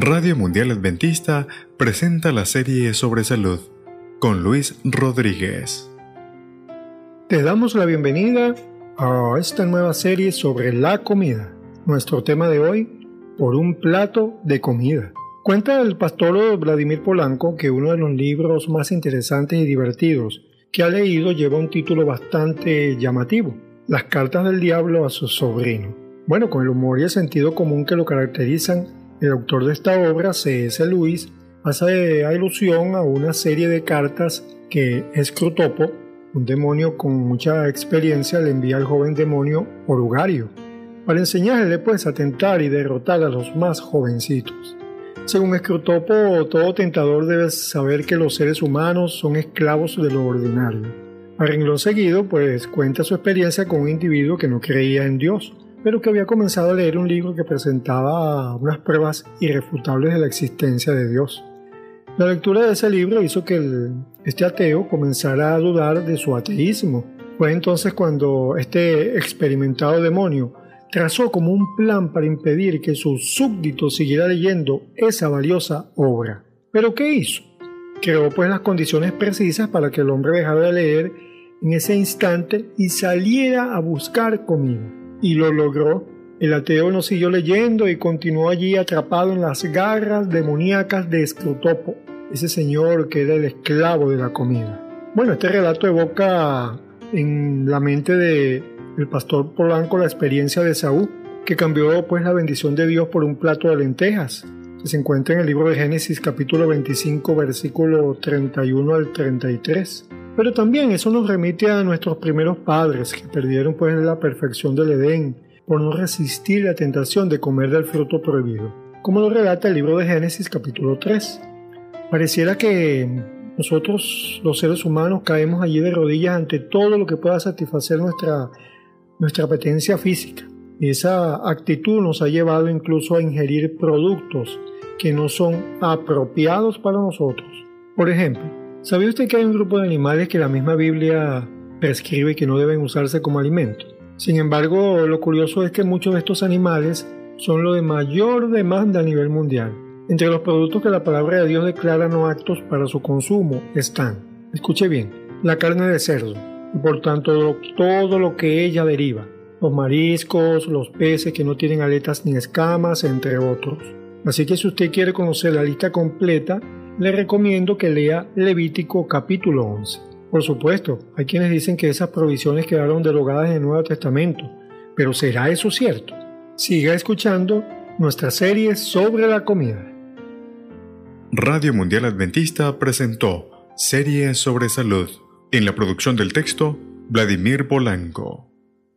Radio Mundial Adventista presenta la serie sobre salud con Luis Rodríguez. Te damos la bienvenida a esta nueva serie sobre la comida. Nuestro tema de hoy, por un plato de comida. Cuenta el pastor Vladimir Polanco que uno de los libros más interesantes y divertidos que ha leído lleva un título bastante llamativo, Las cartas del diablo a su sobrino. Bueno, con el humor y el sentido común que lo caracterizan, el autor de esta obra, C.S. Lewis, hace alusión a una serie de cartas que Escrotopo, un demonio con mucha experiencia, le envía al joven demonio Orugario, para enseñarle pues a tentar y derrotar a los más jovencitos. Según Escrotopo, todo tentador debe saber que los seres humanos son esclavos de lo ordinario. A renglón seguido, pues cuenta su experiencia con un individuo que no creía en Dios, pero que había comenzado a leer un libro que presentaba unas pruebas irrefutables de la existencia de Dios. La lectura de ese libro hizo que este ateo comenzara a dudar de su ateísmo. Fue entonces cuando este experimentado demonio trazó como un plan para impedir que su súbdito siguiera leyendo esa valiosa obra. ¿Pero qué hizo? Creó pues las condiciones precisas para que el hombre dejara de leer en ese instante y saliera a buscar comida y lo logró. El ateo no siguió leyendo y continuó allí atrapado en las garras demoníacas de Escrotopo, ese señor que era el esclavo de la comida. Bueno, este relato evoca en la mente de el pastor Polanco la experiencia de Saúl, que cambió pues la bendición de Dios por un plato de lentejas, que se encuentra en el libro de Génesis capítulo 25 versículo 31 al 33. Pero también eso nos remite a nuestros primeros padres que perdieron pues la perfección del Edén por no resistir la tentación de comer del fruto prohibido, como lo relata el libro de Génesis capítulo 3. Pareciera que nosotros los seres humanos caemos allí de rodillas ante todo lo que pueda satisfacer nuestra, nuestra apetencia física. Y esa actitud nos ha llevado incluso a ingerir productos que no son apropiados para nosotros. Por ejemplo, ¿Sabía usted que hay un grupo de animales que la misma Biblia prescribe que no deben usarse como alimento? Sin embargo, lo curioso es que muchos de estos animales son lo de mayor demanda a nivel mundial. Entre los productos que la palabra de Dios declara no actos para su consumo están, escuche bien, la carne de cerdo y por tanto todo lo que ella deriva, los mariscos, los peces que no tienen aletas ni escamas, entre otros. Así que si usted quiere conocer la lista completa, le recomiendo que lea Levítico capítulo 11. Por supuesto, hay quienes dicen que esas provisiones quedaron derogadas en el Nuevo Testamento, pero ¿será eso cierto? Siga escuchando nuestra serie sobre la comida. Radio Mundial Adventista presentó Serie sobre Salud. En la producción del texto, Vladimir Polanco.